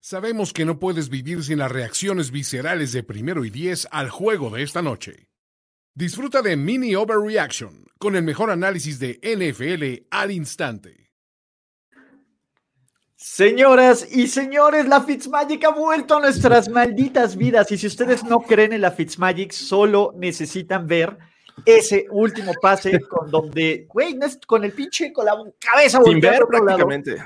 Sabemos que no puedes vivir sin las reacciones viscerales de primero y diez al juego de esta noche. Disfruta de Mini Overreaction con el mejor análisis de NFL al instante. Señoras y señores, la Fitzmagic ha vuelto a nuestras malditas vidas. Y si ustedes no creen en la Fitzmagic, solo necesitan ver ese último pase con donde, güey, no es con el pinche, con la cabeza Sin ver prácticamente.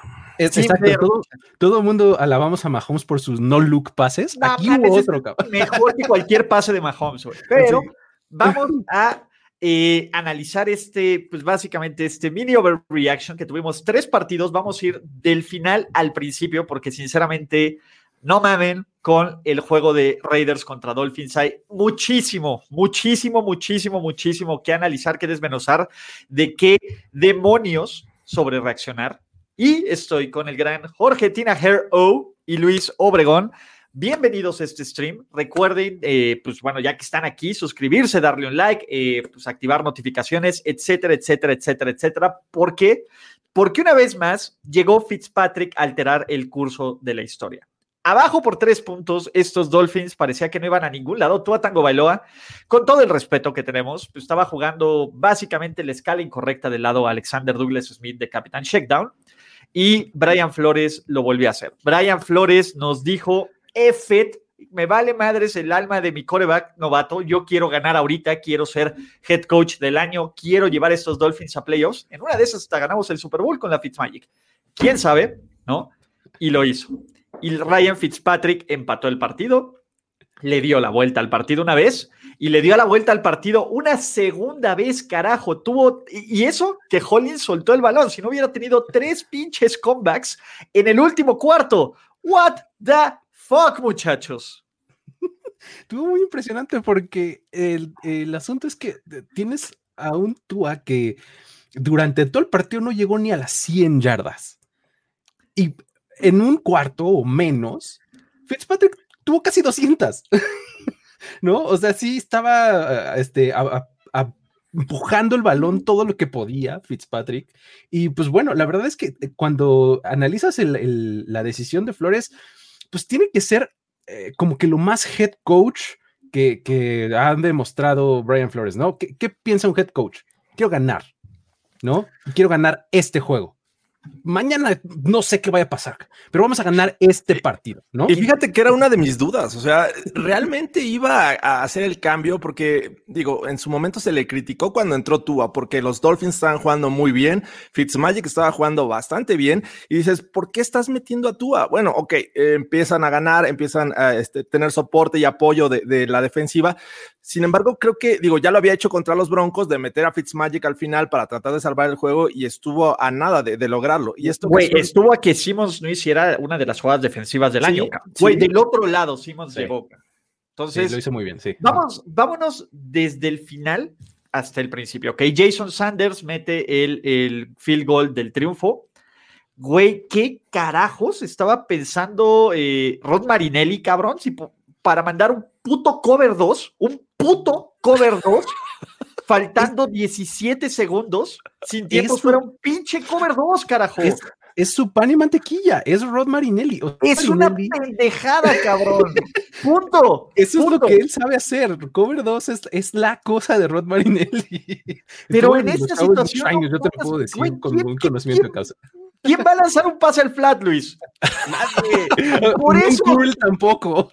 Exacto, todo, mundo alabamos a Mahomes por sus no-look pases. Aquí hubo otro, cabrón. Mejor que cualquier pase de Mahomes, güey. Pero vamos a eh, analizar este, pues básicamente este mini overreaction que tuvimos tres partidos. Vamos a ir del final al principio, porque sinceramente, no mamen con el juego de Raiders contra Dolphins. Hay muchísimo, muchísimo, muchísimo, muchísimo que analizar, que desmenuzar de qué demonios sobre reaccionar. Y estoy con el gran Jorge Tina Hair O y Luis Obregón. Bienvenidos a este stream. Recuerden, eh, pues bueno, ya que están aquí, suscribirse, darle un like, eh, pues activar notificaciones, etcétera, etcétera, etcétera, etcétera. ¿Por qué? Porque una vez más llegó Fitzpatrick a alterar el curso de la historia. Abajo por tres puntos, estos Dolphins parecía que no iban a ningún lado. Tua Tango Bailoa, con todo el respeto que tenemos, pues estaba jugando básicamente la escala incorrecta del lado Alexander Douglas Smith de Capitán Shakedown y Brian Flores lo volvió a hacer. Brian Flores nos dijo, Efet, me vale madres el alma de mi coreback novato, yo quiero ganar ahorita, quiero ser head coach del año, quiero llevar estos Dolphins a playoffs. En una de esas hasta ganamos el Super Bowl con la Fitzmagic. ¿Quién sabe? ¿No? Y lo hizo y Ryan Fitzpatrick empató el partido, le dio la vuelta al partido una vez y le dio la vuelta al partido una segunda vez, carajo. Tuvo, y eso que Hollins soltó el balón, si no hubiera tenido tres pinches comebacks en el último cuarto. What the fuck, muchachos. Estuvo muy impresionante porque el, el asunto es que tienes a un Tua que durante todo el partido no llegó ni a las 100 yardas. Y en un cuarto o menos, Fitzpatrick tuvo casi 200. ¿No? O sea, sí estaba este, empujando el balón todo lo que podía Fitzpatrick. Y pues bueno, la verdad es que eh, cuando analizas la decisión de Flores, pues tiene que ser eh, como que lo más head coach que, que han demostrado Brian Flores, ¿no? ¿Qué, ¿Qué, piensa un head coach? Quiero ganar, ¿no? Quiero ganar este juego mañana no sé qué vaya a pasar, pero vamos a ganar este partido, ¿no? Y fíjate que era una de mis dudas, o sea, realmente iba a, hacer el cambio porque, digo, en su momento se le criticó cuando entró Tua, porque los Dolphins estaban jugando muy bien, Fitzmagic estaba jugando bastante bien, y dices, ¿por qué estás metiendo a Tua? Bueno, ok, eh, empiezan a ganar, empiezan a este, tener soporte y apoyo de, de la defensiva, sin embargo, creo que, digo, ya lo había hecho contra los Broncos de meter a Fitzmagic al final para tratar de salvar el juego y estuvo a nada de, lograrlo. Y esto Güey, estuvo a que Simmons no hiciera una de las jugadas defensivas del año. Güey, del otro lado, Simmons de boca. Entonces, lo hizo muy bien, sí. Vamos, vámonos desde el final hasta el principio. Ok, Jason Sanders mete el, el field goal del triunfo. Güey, ¿qué carajos estaba pensando eh, Rod Marinelli, cabrón? Si para mandar un puto cover 2, un puto cover 2, faltando 17 segundos, sin tiempo fuera un pinche cover 2, carajo. Es, su pan y mantequilla, es Rod Marinelli. es una pendejada, cabrón. Punto. Eso es lo que él sabe hacer. Cover 2 es, la cosa de Rod Marinelli. Pero en esta situación. yo te lo puedo decir con un conocimiento de causa. ¿Quién va a lanzar un pase al flat, Luis? Nadie. Por eso. tampoco.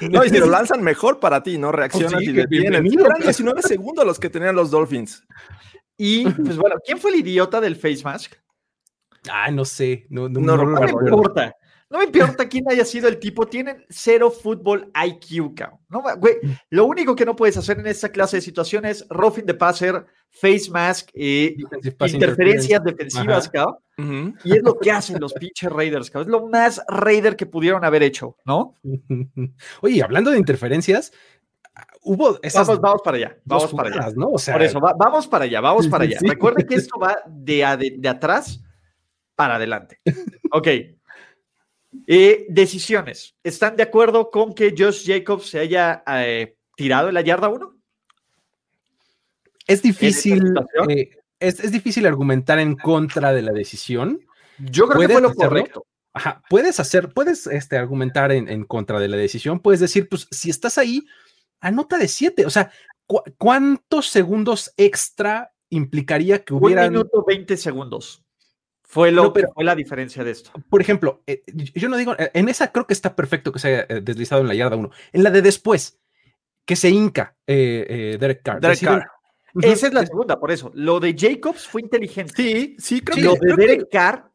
No, y si lo lanzan mejor para ti, ¿no? Reaccionas y detienen. Eran 19 segundos los que tenían los Dolphins. Y, pues bueno, ¿quién fue el idiota del face mask? Ah, no sé. No, no, no, no me importa. No me importa quién haya sido el tipo, tienen cero fútbol IQ, cabrón. No, güey, lo único que no puedes hacer en esta clase de situaciones es roughing the passer, face mask, eh, interferencias defensivas, cabrón. Y es lo que hacen los pinches Raiders, cabrón. Es lo más Raider que pudieron haber hecho, ¿no? Oye, hablando de interferencias, hubo esas vamos, para allá, vamos para allá. ¿no? O sea, Por eso, vamos para allá, vamos para allá. Recuerden que esto va de, de atrás para adelante. Ok. Eh, decisiones. ¿Están de acuerdo con que Josh Jacobs se haya eh, tirado en la yarda 1? Es difícil, eh, es, difícil argumentar en contra de la decisión. Yo creo que fue lo correcto. Ajá, puedes hacer, puedes este, argumentar en, contra de la decisión, puedes decir, pues si estás ahí, anota de siete, o sea, ¿cuántos segundos extra implicaría que hubiera... Un minuto 20 segundos. Fue, lo, pero, fue la diferencia de esto. Por ejemplo, eh, yo no digo, eh, en esa creo que está perfecto que se haya eh, deslizado en la yarda 1. En la de después, que se hinca Derek Carr. Derek Carr. Esa es la segunda, por eso. Lo de Jacobs fue inteligente. Sí, sí, creo que. Lo de Derek Carr,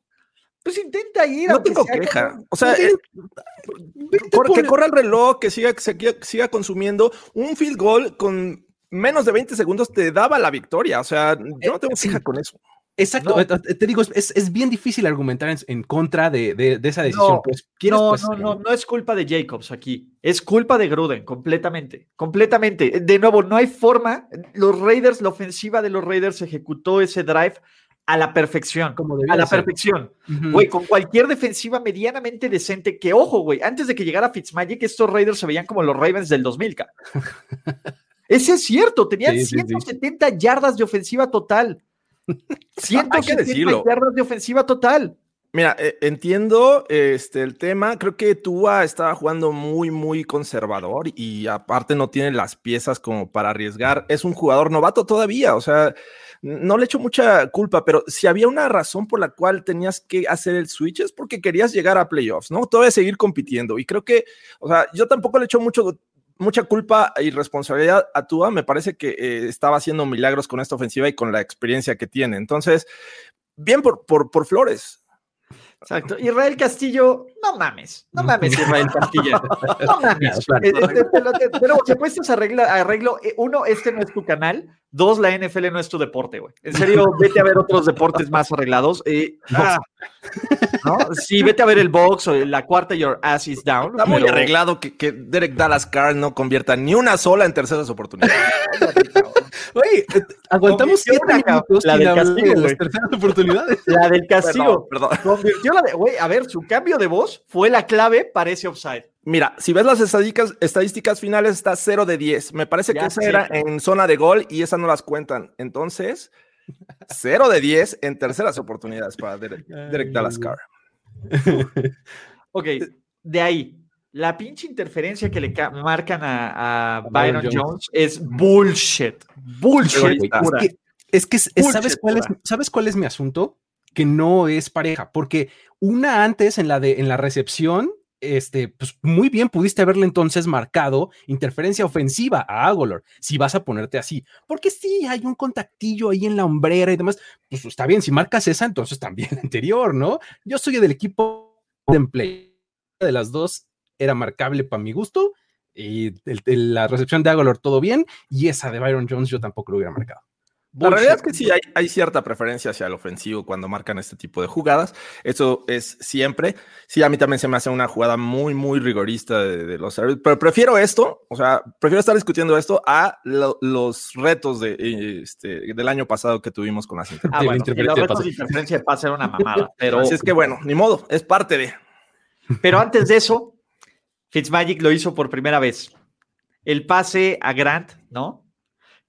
pues intenta ir. No tengo queja. O sea, que corra el reloj, que siga, que siga consumiendo. Un field goal con menos de 20 segundos te daba la victoria. O sea, yo no tengo queja con eso. Exacto, eh, eh, te digo, es, bien difícil argumentar en, contra de, esa decisión. No, pues, no, no, no, no es culpa de Jacobs aquí, es culpa de Gruden, completamente, completamente. De nuevo, no hay forma, los Raiders, la ofensiva de los Raiders ejecutó ese drive a la perfección, Como a la perfección. Güey, con cualquier defensiva medianamente decente, que ojo, güey, antes de que llegara Fitzmagic, estos Raiders se veían como los Ravens del 2000, Ese es cierto, tenían 170 yardas de ofensiva total. 170 yardas de ofensiva total. Mira, eh, entiendo este, el tema. Creo que Tua estaba jugando muy, muy conservador y aparte no tiene las piezas como para arriesgar. Es un jugador novato todavía, o sea, no le echo mucha culpa, pero si había una razón por la cual tenías que hacer el switch es porque querías llegar a playoffs, ¿no? Todavía seguir compitiendo. Y creo que, o sea, yo tampoco le echo mucho mucha culpa y responsabilidad a Tua. Me parece que eh, estaba haciendo milagros con esta ofensiva y con la experiencia que tiene. Entonces, bien por, por, por Flores. Exacto. Israel Castillo, no mames, no mames, Israel Castillo. No mames. Pero si puestos arreglo, arreglo, eh, uno, este no es tu canal. Dos, la NFL no es tu deporte, güey. En serio, vete a ver otros deportes más arreglados. Eh, ah, ¿no? Sí, vete a ver el box o la cuarta Your Ass is Down. Está muy arreglado que, que Derek Dallas Carr no convierta ni una sola en terceras oportunidades. Oye, eh, aguantamos siete minutos la del castigo, las terceras oportunidades. La del castigo. Perdón, Convirtió la de, güey, a ver, su cambio de voz fue la clave para ese offside. Mira, si ves las estadísticas, estadísticas finales, está 0 de 10. Me parece que esa era en zona de gol y esa no las cuentan. Entonces, 0 de 10 en terceras oportunidades para Derek, Derek Dallas Carr. ok, de ahí, la pinche interferencia que le marcan a, Byron Jones. es bullshit. Bullshit. Es que, es que ¿sabes, cuál es, ¿sabes cuál es mi asunto? Que no es pareja, porque una antes en la, de, en la recepción, este, pues muy bien pudiste haberle entonces marcado interferencia ofensiva a Agolor, si vas a ponerte así, porque sí, hay un contactillo ahí en la hombrera y demás, pues está bien, si marcas esa, entonces también anterior, ¿no? Yo soy del equipo de play de las dos era marcable para mi gusto. Y la recepción de Agolor todo bien. Y esa de Byron Jones yo tampoco lo hubiera marcado. La realidad es que sí hay, cierta preferencia hacia el ofensivo cuando marcan este tipo de jugadas. Eso es siempre. Sí, a mí también se me hace una jugada muy, muy rigorista de, los Pero prefiero esto, o sea, prefiero estar discutiendo esto a los retos de, este, del año pasado que tuvimos con las ah, bueno, los retos de interferencia de pase una mamada. Pero... Así es que bueno, ni modo, es parte de. Pero antes de eso, Fitzmagic lo hizo por primera vez. El pase a Grant, ¿no?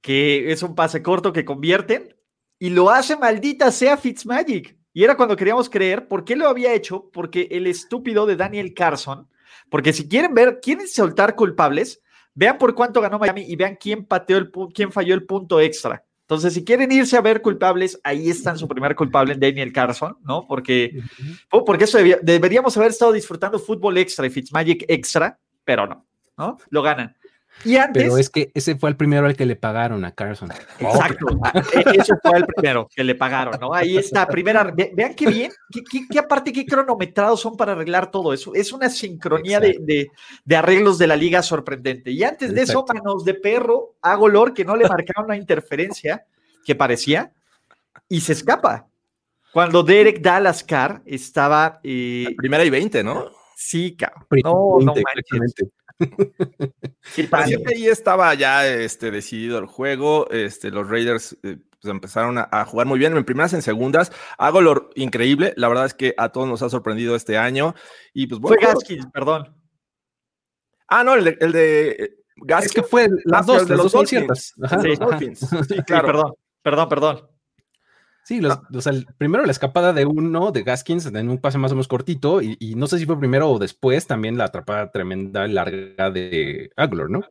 Que es un pase corto que convierten y lo hace maldita sea Fitzmagic. Y era cuando queríamos creer por qué lo había hecho, porque el estúpido de Daniel Carson, porque si quieren ver, quieren soltar culpables, vean por cuánto ganó Miami y vean quién pateó el quién falló el punto extra. Entonces, si quieren irse a ver culpables, ahí están su primer culpable, Daniel Carson, ¿no? Porque, oh, porque eso deberíamos haber estado disfrutando fútbol extra y Fitzmagic extra, pero no, ¿no? Lo ganan. Y antes, Pero es que ese fue el primero al que le pagaron a Carson. Exacto. Ah, e, ese fue el primero que le pagaron, ¿no? Ahí está, primera. Vean qué bien, qué, aparte, qué cronometrados son para arreglar todo eso. Es una sincronía de, arreglos de la liga sorprendente. Y antes de eso, manos de perro, a Golor que no le marcaron una interferencia que parecía y se escapa. Cuando Derek Dallas Carr estaba. Eh, primera y 20, ¿no? Sí, cabrón. No, no manches. Sí, ahí estaba ya este, decidido el juego. Este, los Raiders eh, pues, empezaron a, jugar muy bien en primeras, en segundas. Hago lo increíble. La verdad es que a todos nos ha sorprendido este año. Y pues Fue Gaskins, perdón. Ah, no, el de, el de Gaskins. Es que fue las dos, de los, Dolphins. Sí, claro. perdón, perdón, perdón. Sí, los, o sea, primero la escapada de uno de Gaskins en un pase más o menos cortito, y, y no sé si fue primero o después también la atrapada tremenda larga de Aguilar, ¿no?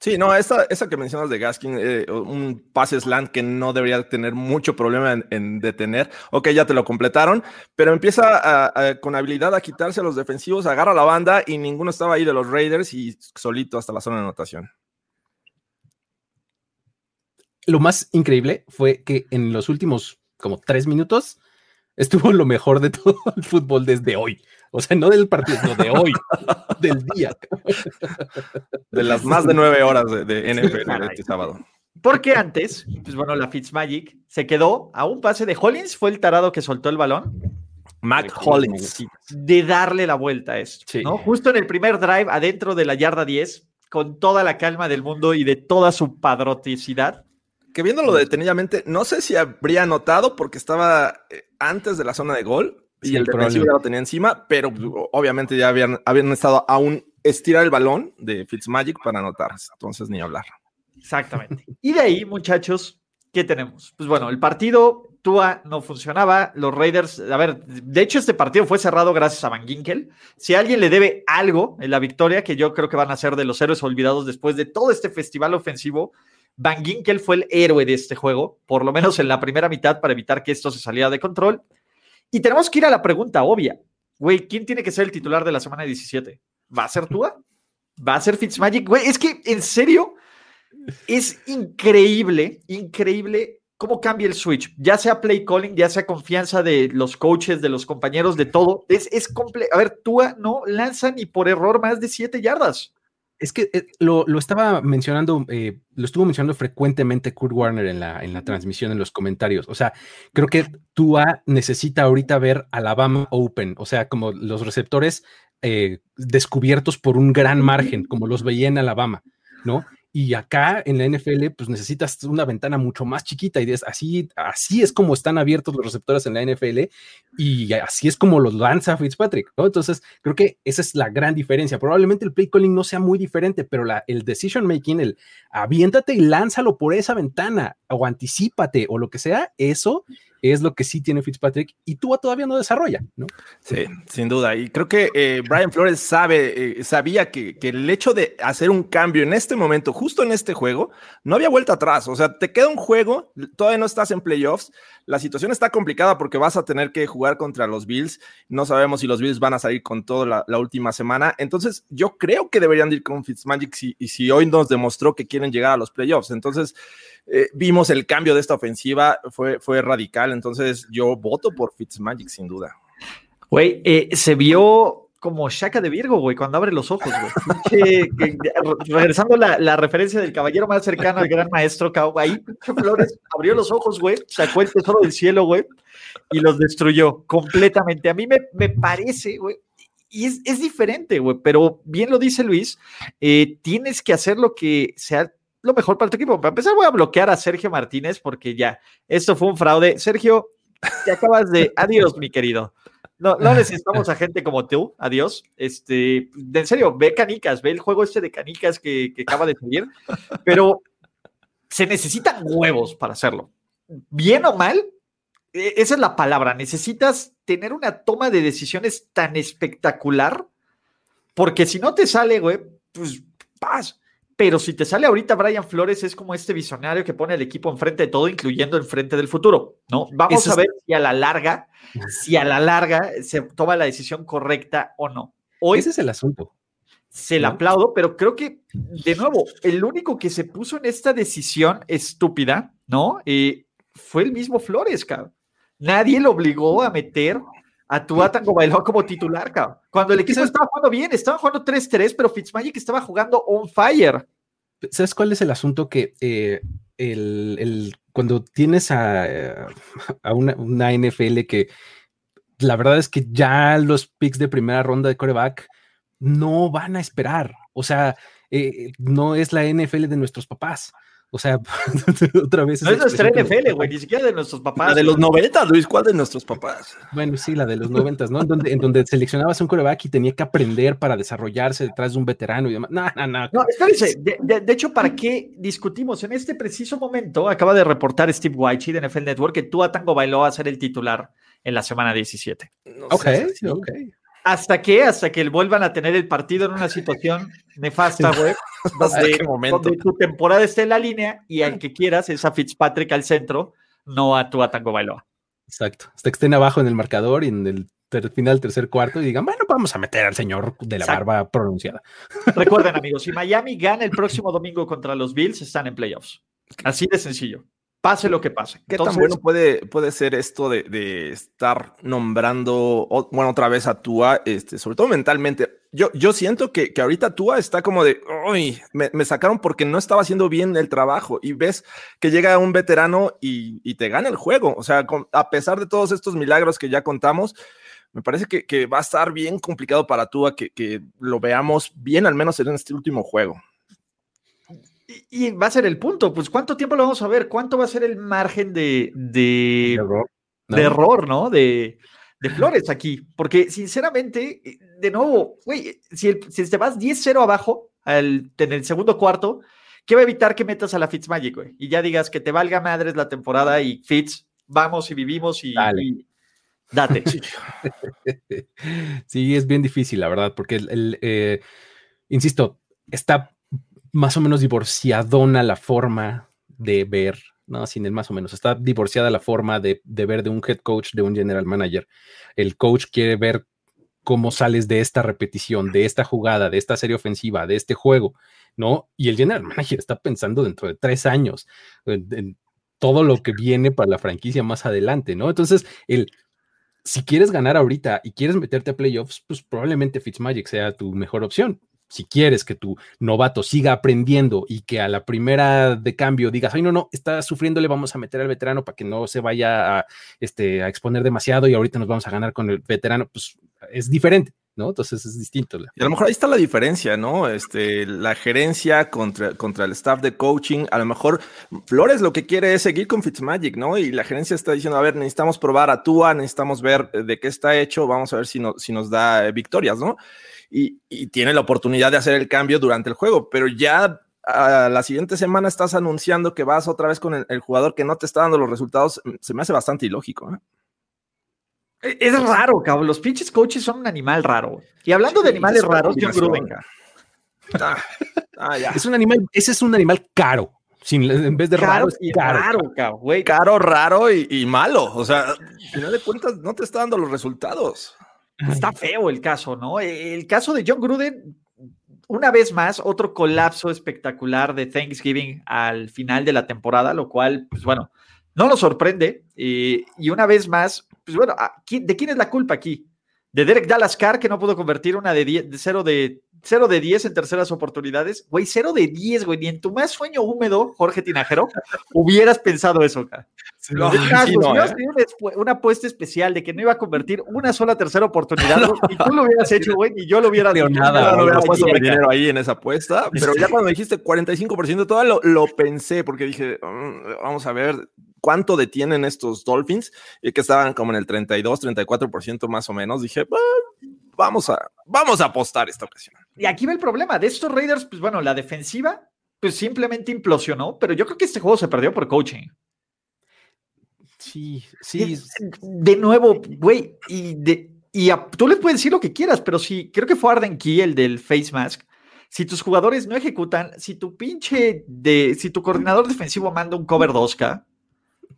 Sí, no, esa, esa que mencionas de Gaskin, eh, un pase slant que no debería tener mucho problema en, en detener. Ok, ya te lo completaron, pero empieza a- a- con habilidad a quitarse a los defensivos, agarra la banda y ninguno estaba ahí de los Raiders y solito hasta la zona de anotación. Lo más increíble fue que en los últimos como tres minutos estuvo lo mejor de todo el fútbol desde hoy. O sea, no del partido, no de hoy, del día. De las más de nueve horas de, de NFL este sábado. Porque antes, pues bueno, la Fitzmagic se quedó a un pase de Hollins, fue el tarado que soltó el balón, Mac Hollins. de darle la vuelta a esto, Sí. ¿no? Justo en el primer drive, adentro de la yarda 10, con toda la calma del mundo y de toda su padroticidad. Que viéndolo detenidamente, no sé si habría notado porque estaba eh, antes de la zona de gol y Sí, el defensivo ya lo tenía encima, pero obviamente ya habían, habían estado a un estirar el balón de Fitzmagic para anotar. Entonces, ni hablar. Exactamente. Y de ahí, muchachos, ¿qué tenemos? Pues bueno, el partido Tua no funcionaba, los Raiders, a ver, de hecho este partido fue cerrado gracias a Van Ginkel. Si alguien le debe algo en la victoria, que yo creo que van a ser de los héroes olvidados después de todo este festival ofensivo, Van Ginkel fue el héroe de este juego, por lo menos en la primera mitad, para evitar que esto se saliera de control. Y tenemos que ir a la pregunta obvia. Güey, ¿quién tiene que ser el titular de la semana 17? ¿Va a ser Tua? ¿Va a ser Fitzmagic? Es que, en serio, es increíble, increíble cómo cambia el switch. Ya sea play calling, ya sea confianza de los coaches, de los compañeros, de todo. Es, es comple A ver, Tua no lanza ni por error más de 7 yardas. Es que eh, lo, lo estaba mencionando, eh, lo estuvo mencionando frecuentemente Kurt Warner en la, en la transmisión, en los comentarios. O sea, creo que Tua necesita ahorita ver Alabama Open, o sea, como los receptores eh, descubiertos por un gran margen, como los veía en Alabama, ¿no? Y acá en la NFL, pues necesitas una ventana mucho más chiquita y es así, así es como están abiertos los receptores en la NFL y así es como los lanza Fitzpatrick, ¿no? Entonces, creo que esa es la gran diferencia. Probablemente el play calling no sea muy diferente, pero el decision making, el aviéntate y lánzalo por esa ventana o anticípate o lo que sea, eso es lo que sí tiene Fitzpatrick y tú todavía no desarrolla, ¿no? Sí, sin duda. Y creo que eh, Brian Flores sabe, eh, sabía que, el hecho de hacer un cambio en este momento, justo en este juego, no había vuelta atrás. O sea, te queda un juego, todavía no estás en playoffs. La situación está complicada porque vas a tener que jugar contra los Bills. No sabemos si los Bills van a salir con todo la, última semana. Entonces, yo creo que deberían ir con Fitzmagic y si hoy nos demostró que quieren llegar a los playoffs. Entonces, eh, vimos el cambio de esta ofensiva, fue, fue radical. Entonces, yo voto por Fitzmagic sin duda. Güey, eh, se vio como Shaka de Virgo, güey, cuando abre los ojos, güey. que, regresando la, la, referencia del caballero más cercano al gran maestro, ahí Flores abrió los ojos, güey, sacó el tesoro del cielo, güey, y los destruyó completamente. A mí me, me parece, güey, y es, es diferente, güey, pero bien lo dice Luis, eh, tienes que hacer lo que sea lo mejor para tu equipo. Para empezar, voy a bloquear a Sergio Martínez porque ya, esto fue un fraude. Sergio, te acabas de. Adiós, mi querido. No, no necesitamos a gente como tú, adiós. Este, en serio, ve canicas, ve el juego este de canicas que, que acaba de salir, pero se necesitan huevos para hacerlo. Bien o mal, esa es la palabra. Necesitas tener una toma de decisiones tan espectacular, porque si no te sale, güey, pues paz. Pero si te sale ahorita Brian Flores, es como este visionario que pone el equipo enfrente de todo, incluyendo enfrente del futuro, ¿no? Vamos Eso a ver es... si a la larga, si a la larga se toma la decisión correcta o no. Hoy Ese es el asunto. Se le aplaudo, pero creo que, de nuevo, el único que se puso en esta decisión estúpida, ¿no? Eh, fue el mismo Flores, cabrón. Nadie lo obligó a meter Tua Tango Bailó como titular, cabrón. Cuando el equipo estaba jugando bien, estaban jugando 3-3, pero Fitzmagic estaba jugando on fire. ¿Sabes cuál es el asunto? Que eh, el, el, cuando tienes a, a una, una, NFL que la verdad es que ya los picks de primera ronda de coreback no van a esperar. O sea, eh, no es la NFL de nuestros papás. O sea, otra vez. No es nuestra NFL, güey, ni siquiera de nuestros papás. La de los 90, Luis, ¿cuál de nuestros papás? Bueno, sí, la de los 90, ¿no? En donde, en donde seleccionabas un coreback y tenía que aprender para desarrollarse detrás de un veterano y demás. No, no, no. No, espérense. De, de, hecho, ¿para qué discutimos? En este preciso momento acaba de reportar Steve White de NFL Network que Tua Tango bailó a ser el titular en la semana 17. No ok, ok. ¿Hasta qué? Hasta que vuelvan a tener el partido en una situación nefasta, güey. Donde, tu temporada esté en la línea y al que quieras es a Fitzpatrick al centro, no a tu Tango Bailoa. Exacto. Hasta que estén abajo en el marcador y en el final del tercer cuarto y digan, bueno, vamos a meter al señor de la barba pronunciada. Recuerden, amigos, si Miami gana el próximo domingo contra los Bills, están en playoffs. Así de sencillo pase lo que pase. ¿Qué tan bueno puede, puede ser esto de, estar nombrando, bueno, otra vez a Tua, este, sobre todo mentalmente? Yo, yo siento que, que ahorita Tua está como de, uy, me, sacaron porque no estaba haciendo bien el trabajo y ves que llega un veterano y, te gana el juego. O sea, a pesar de todos estos milagros que ya contamos, me parece que, va a estar bien complicado para Tua que, que lo veamos bien, al menos en este último juego. Y, va a ser el punto, pues ¿cuánto tiempo lo vamos a ver? ¿Cuánto va a ser el margen de, de, error, ¿no? de, error, ¿no? de, Flores aquí? Porque sinceramente, de nuevo, güey, si, si te vas 10-0 abajo al, en el segundo cuarto, ¿qué va a evitar que metas a la Fitzmagic, güey? Y ya digas que te valga madres la temporada y Fitz, vamos y vivimos y, date. Sí, es bien difícil, la verdad, porque el, eh, insisto, está más o menos divorciadona la forma de ver, ¿no? Sin el más o menos. Está divorciada la forma de, ver de un head coach, de un general manager. El coach quiere ver cómo sales de esta repetición, de esta jugada, de esta serie ofensiva, de este juego, ¿no? Y el general manager está pensando dentro de tres años en, todo lo que viene para la franquicia más adelante, ¿no? Entonces, el, si quieres ganar ahorita y quieres meterte a playoffs, pues probablemente Fitzmagic sea tu mejor opción si quieres que tu novato siga aprendiendo y que a la primera de cambio digas, ay, no, no, está sufriendo, le vamos a meter al veterano para que no se vaya a, este, a exponer demasiado y ahorita nos vamos a ganar con el veterano, pues es diferente. ¿no? Entonces es distinto. Y a lo mejor ahí está la diferencia, ¿no? Este, la gerencia contra, contra el staff de coaching. A lo mejor Flores lo que quiere es seguir con Fitzmagic, ¿no? Y la gerencia está diciendo, a ver, necesitamos probar a Tua, necesitamos ver de qué está hecho, vamos a ver si, si nos da victorias, ¿no? Y, tiene la oportunidad de hacer el cambio durante el juego, pero ya a la siguiente semana estás anunciando que vas otra vez con el, jugador que no te está dando los resultados, mm, se me hace bastante ilógico. ¿eh? E, es raro, cabrón. Los pinches coaches son un animal raro. Y hablando de animales raros, John Gruden. Ah, ah, es un animal, ese es un animal caro. Sin, en vez de raro, y caro, caro, caro, raro y, y, malo. O sea, al final de cuentas, no te está dando los resultados. Está feo el caso, ¿no? El caso de John Gruden, una vez más, otro colapso espectacular de Thanksgiving al final de la temporada, lo cual, pues bueno, no nos sorprende. Eh, y una vez más, pues bueno, ¿de quién es la culpa aquí? De Derek Dallas Carr, que no pudo convertir una de, 10, de 0 de 0 de 10 en terceras oportunidades. Güey, 0 de 10, güey. Ni en tu más sueño húmedo, Jorge Tinajero, hubieras pensado eso. No, una apuesta especial de que no iba a convertir una sola tercera oportunidad y tú lo hubieras hecho, güey, y yo lo hubiera dicho. Nada, no hubiera puesto mi dinero ahí en esa apuesta, pero ya cuando dijiste 45% todo lo, lo pensé porque dije, mm, vamos a ver cuánto detienen estos Dolphins y que estaban como en el 32, 34% más o menos. Dije, vamos a, vamos a apostar esta ocasión. Y aquí va el problema de estos Raiders, pues bueno, la defensiva pues simplemente implosionó, pero yo creo que este juego se perdió por coaching. Sí, sí. De, nuevo, güey, y, de, y tú le puedes decir lo que quieras, pero si creo que fue Arden Key, el del Face Mask. Si tus jugadores no ejecutan, si tu pinche de, si tu coordinador defensivo manda un cover 2K,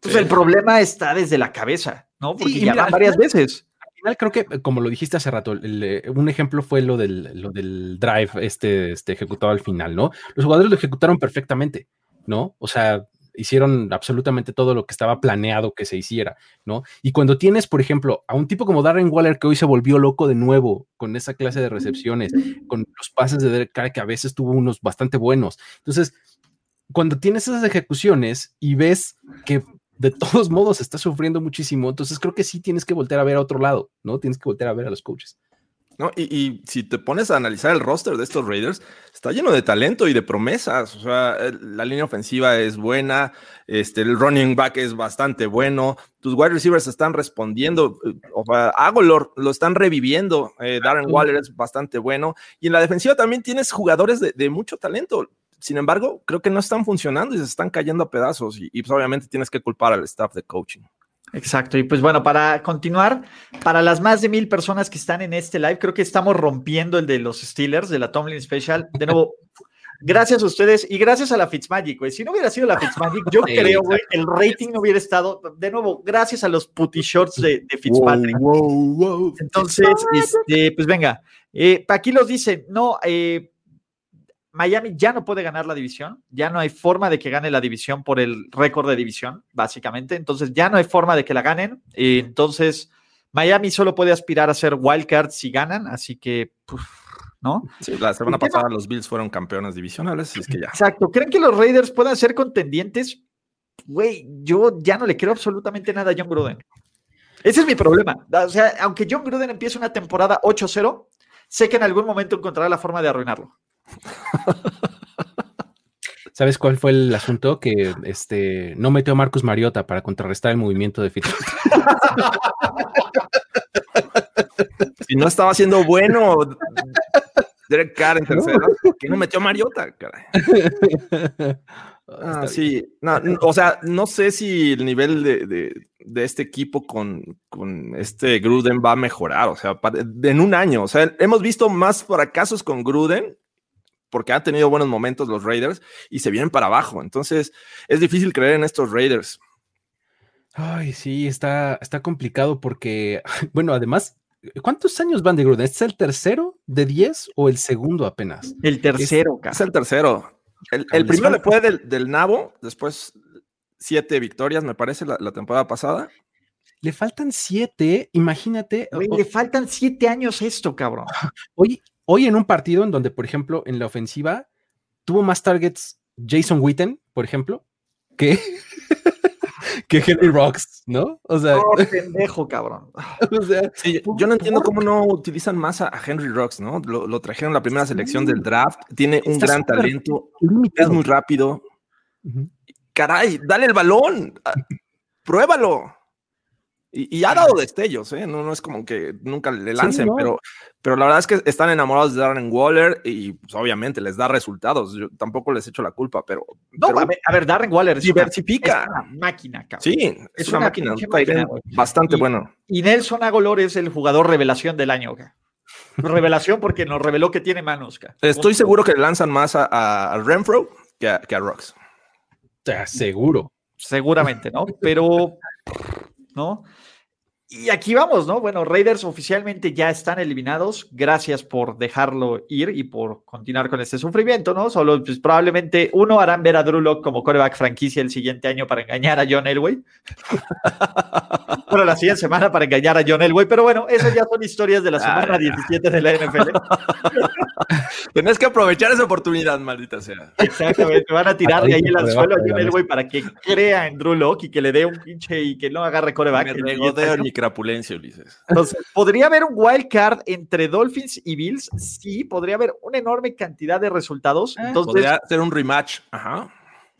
pues el problema está desde la cabeza, ¿no? Porque ya van varias veces. Al final creo que, como lo dijiste hace rato, eh, un ejemplo fue lo del, lo del drive este, este ejecutado al final, ¿no? Los jugadores lo ejecutaron perfectamente, ¿no? O sea, hicieron absolutamente todo lo que estaba planeado que se hiciera, ¿no? Y cuando tienes, por ejemplo, a un tipo como Darren Waller que hoy se volvió loco de nuevo con esa clase de recepciones, con los pases de Derek Carr que a veces tuvo unos bastante buenos. Entonces, cuando tienes esas ejecuciones y ves que de todos modos está sufriendo muchísimo, entonces creo que sí tienes que voltear a ver a otro lado, ¿no? Tienes que voltear a ver a los coaches. ¿no? Y, si te pones a analizar el roster de estos Raiders, está lleno de talento y de promesas. O sea, la línea ofensiva es buena, este, el running back es bastante bueno, tus wide receivers están respondiendo, o sea, Agolor lo están reviviendo, eh, Darren Waller es bastante bueno, y en la defensiva también tienes jugadores de, mucho talento. Sin embargo, creo que no están funcionando y se están cayendo a pedazos, y, y pues obviamente tienes que culpar al staff de coaching. Exacto. Y pues bueno, para continuar, para las más de mil personas que están en este live, creo que estamos rompiendo el de los Steelers, de la Tomlin Special. De nuevo, gracias a ustedes y gracias a la Fitzmagic, güey. Si no hubiera sido la Fitzmagic, yo creo, güey, el rating no hubiera estado. De nuevo, gracias a los putty shorts de, Fitzpatrick. Entonces, este, pues venga. Eh, aquí los dice, no, eh, Miami ya no puede ganar la división, ya no hay forma de que gane la división por el récord de división, básicamente. Entonces ya no hay forma de que la ganen. Entonces Miami solo puede aspirar a ser wildcard si ganan, así que, ¿no? Sí, la semana pasada los Bills fueron campeones divisionales, es que ya. Exacto. ¿Creen que los Raiders puedan ser contendientes? Güey, yo ya no le creo absolutamente nada a John Gruden. Ese es mi problema. O sea, aunque John Gruden empiece una temporada 8-0, sé que en algún momento encontrará la forma de arruinarlo. ¿Sabes cuál fue el asunto? Que este no metió a Marcus Mariota para contrarrestar el movimiento de Fitz. si no estaba siendo bueno Derek Carr en tercera, ¿por qué no metió a Mariota? Ah, sí, o sea, no sé si el nivel de, este equipo con, con, este Gruden va a mejorar, o sea, en un año, o sea, hemos visto más fracasos con Gruden porque han tenido buenos momentos los Raiders y se vienen para abajo. Entonces, es difícil creer en estos Raiders. Ay, sí, está, está complicado porque, bueno, además, ¿cuántos años van de Gruden? ¿Es el tercero de 10 o el segundo apenas? El tercero, es, es el tercero. El, primero le fue del, Nabo, después siete victorias, me parece, la, temporada pasada. Le faltan siete, imagínate. le faltan siete años esto, cabrón. Oye, Hoy en un partido en donde, por ejemplo, en la ofensiva tuvo más targets Jason Witten, por ejemplo, que, que Henry Rocks, ¿no? O sea, oh, pendejo, cabrón. yo no entiendo cómo no utilizan más a, Henry Rocks, ¿no? Lo, trajeron en la primera selección del draft, tiene un gran talento, es muy rápido. Caray, dale el balón, ah, pruébalo. Y, ha dado destellos, ¿eh? No, no es como que nunca le lancen, pero, pero la verdad es que están enamorados de Darren Waller y pues, obviamente les da resultados. Yo tampoco les echo la culpa, pero. No, a, ver, Darren Waller es diversifica. Una, máquina, cabrón. Sí, es, una, máquina, bastante bueno. Y Nelson Agolor es el jugador revelación del año, Revelación porque nos reveló que tiene manos, Estoy seguro que le lanzan más a, Renfro que a, que a Rocks. seguro. Seguramente, ¿no? Pero, ¿no? Y aquí vamos, ¿no? Bueno, Raiders oficialmente ya están eliminados. Gracias por dejarlo ir y por continuar con este sufrimiento, ¿no? Solo, pues probablemente uno harán ver a Drew Locke como coreback franquicia el siguiente año para engañar a John Elway. bueno, la siguiente semana para engañar a John Elway, pero bueno, esas ya son historias de la semana 17 de la NFL. Tenés que aprovechar esa oportunidad, maldita sea. Exactamente, van a tirarle ahí el anzuelo a John Elway para que crea en Drew Locke y que le dé un pinche y que no agarre coreback. Me crapulencia, Ulises. Entonces, ¿podría haber un wild card entre Dolphins y Bills? Sí, podría haber una enorme cantidad de resultados. Eh, Entonces, podría ser un rematch. Ajá.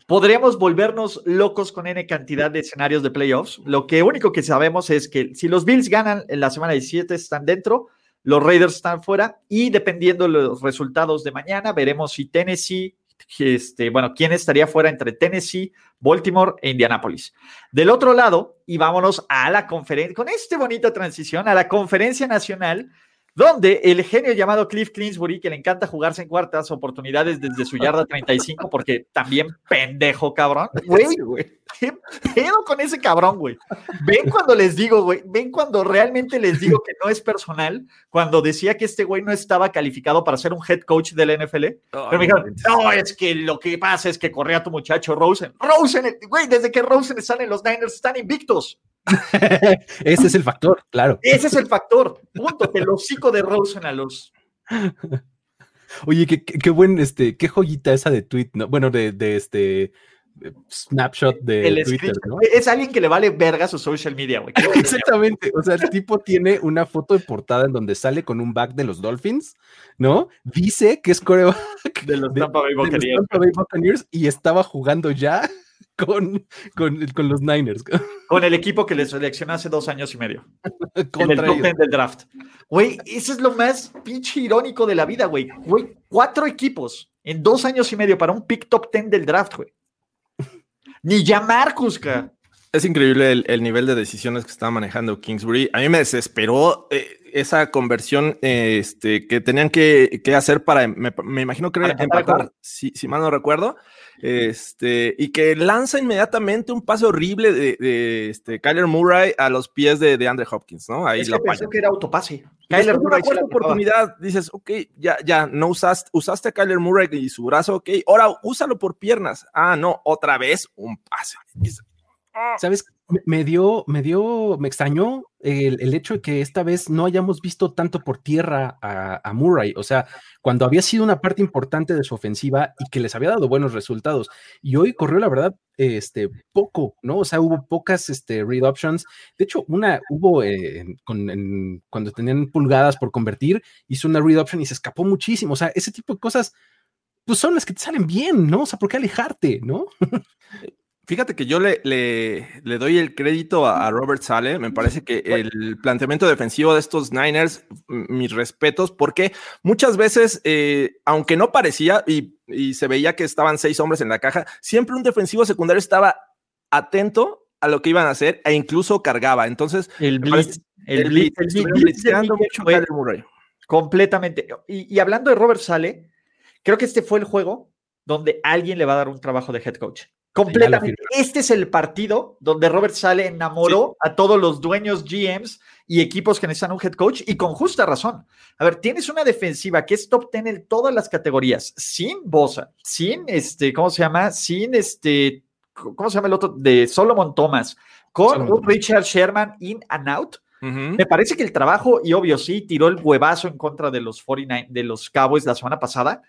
Podríamos volvernos locos con N cantidad de escenarios de playoffs. Lo que único que sabemos es que si los Bills ganan en la semana 17, están dentro, los Raiders están fuera y dependiendo de los resultados de mañana, veremos si Tennessee este, bueno, quién estaría fuera entre Tennessee, Baltimore e Indianapolis. Del otro lado, y vámonos a la conferencia, con esta bonita transición, a la conferencia nacional, donde el genio llamado Cliff Clinsbury, que le encanta jugarse en cuartas oportunidades desde su yarda 35, porque también pendejo, cabrón. Güey, güey. ¿Qué pedo con ese cabrón, güey? Ven cuando les digo, güey, ven cuando realmente les digo que no es personal, cuando decía que este güey no estaba calificado para ser un head coach del NFL. pero me dijeron, no, es que lo que pasa es que corría tu muchacho Rosen. Rosen, güey, desde que Rosen están en los Niners están invictos. Ese es el factor, claro. Ese es el factor. Punto. Que el hocico de Rosen a los. Oye, qué, qué, buen, este, qué joyita esa de tweet, ¿no? Bueno, de, de este snapshot de Twitter, ¿no? Es alguien que le vale verga su social media, güey. Exactamente. O sea, el tipo tiene una foto de portada en donde sale con un back de los Dolphins, ¿no? Dice que es coreback de los Tampa Bay Buccaneers, Tampa Bay Buccaneers y estaba jugando ya con, con, los Niners. Con el equipo que le seleccionó hace dos años y medio. en el top ten del draft. Güey, eso es lo más pinche irónico de la vida, güey. Güey, cuatro equipos en dos años y medio para un pick top ten del draft, güey. Ni ya Marcus, Es increíble el, nivel de decisiones que estaba manejando Kingsbury. A mí me desesperó eh, esa conversión este, que tenían que, hacer para, me, imagino que era empatar, si, si, mal no recuerdo. Este, y que lanza inmediatamente un pase horrible de, este, Kyler Murray a los pies de, de Andre Hopkins, ¿no? Ahí lo pensó que era autopase. Kyler Murray. Una oportunidad, dices, ok, ya, ya, no usaste, usaste a Kyler Murray y su brazo, ok, ahora úsalo por piernas. Ah, no, otra vez un pase. ¿Sabes? Me dio, me dio, me extrañó el, hecho de que esta vez no hayamos visto tanto por tierra a, Murray. O sea, cuando había sido una parte importante de su ofensiva y que les había dado buenos resultados. Y hoy corrió, la verdad, este, poco, ¿no? O sea, hubo pocas este, read options. De hecho, una hubo eh, cuando tenían pulgadas por convertir, hizo una read option y se escapó muchísimo. O sea, ese tipo de cosas pues son las que te salen bien, ¿no? O sea, ¿por qué alejarte, no? Fíjate que yo le, le, doy el crédito a, Robert Sale. Me parece que el planteamiento defensivo de estos Niners, mis respetos, porque muchas veces, eh, aunque no parecía y, se veía que estaban seis hombres en la caja, siempre un defensivo secundario estaba atento a lo que iban a hacer e incluso cargaba. Entonces, el blitz, el, blitz, el completamente. Y, y hablando de Robert Sale, creo que este fue el juego donde alguien le va a dar un trabajo de head coach. Completamente. Este es el partido donde Robert Sale enamoró a todos los dueños, GMs y equipos que necesitan un head coach y con justa razón. A ver, tienes una defensiva que es top 10 en todas las categorías, sin Bosa, sin este, ¿cómo se llama? Sin este, ¿cómo se llama el otro? De Solomon Thomas, con un Richard Sherman in and out. Me parece que el trabajo, y obvio, sí, tiró el huevazo en contra de los 49, de los Cowboys la semana pasada,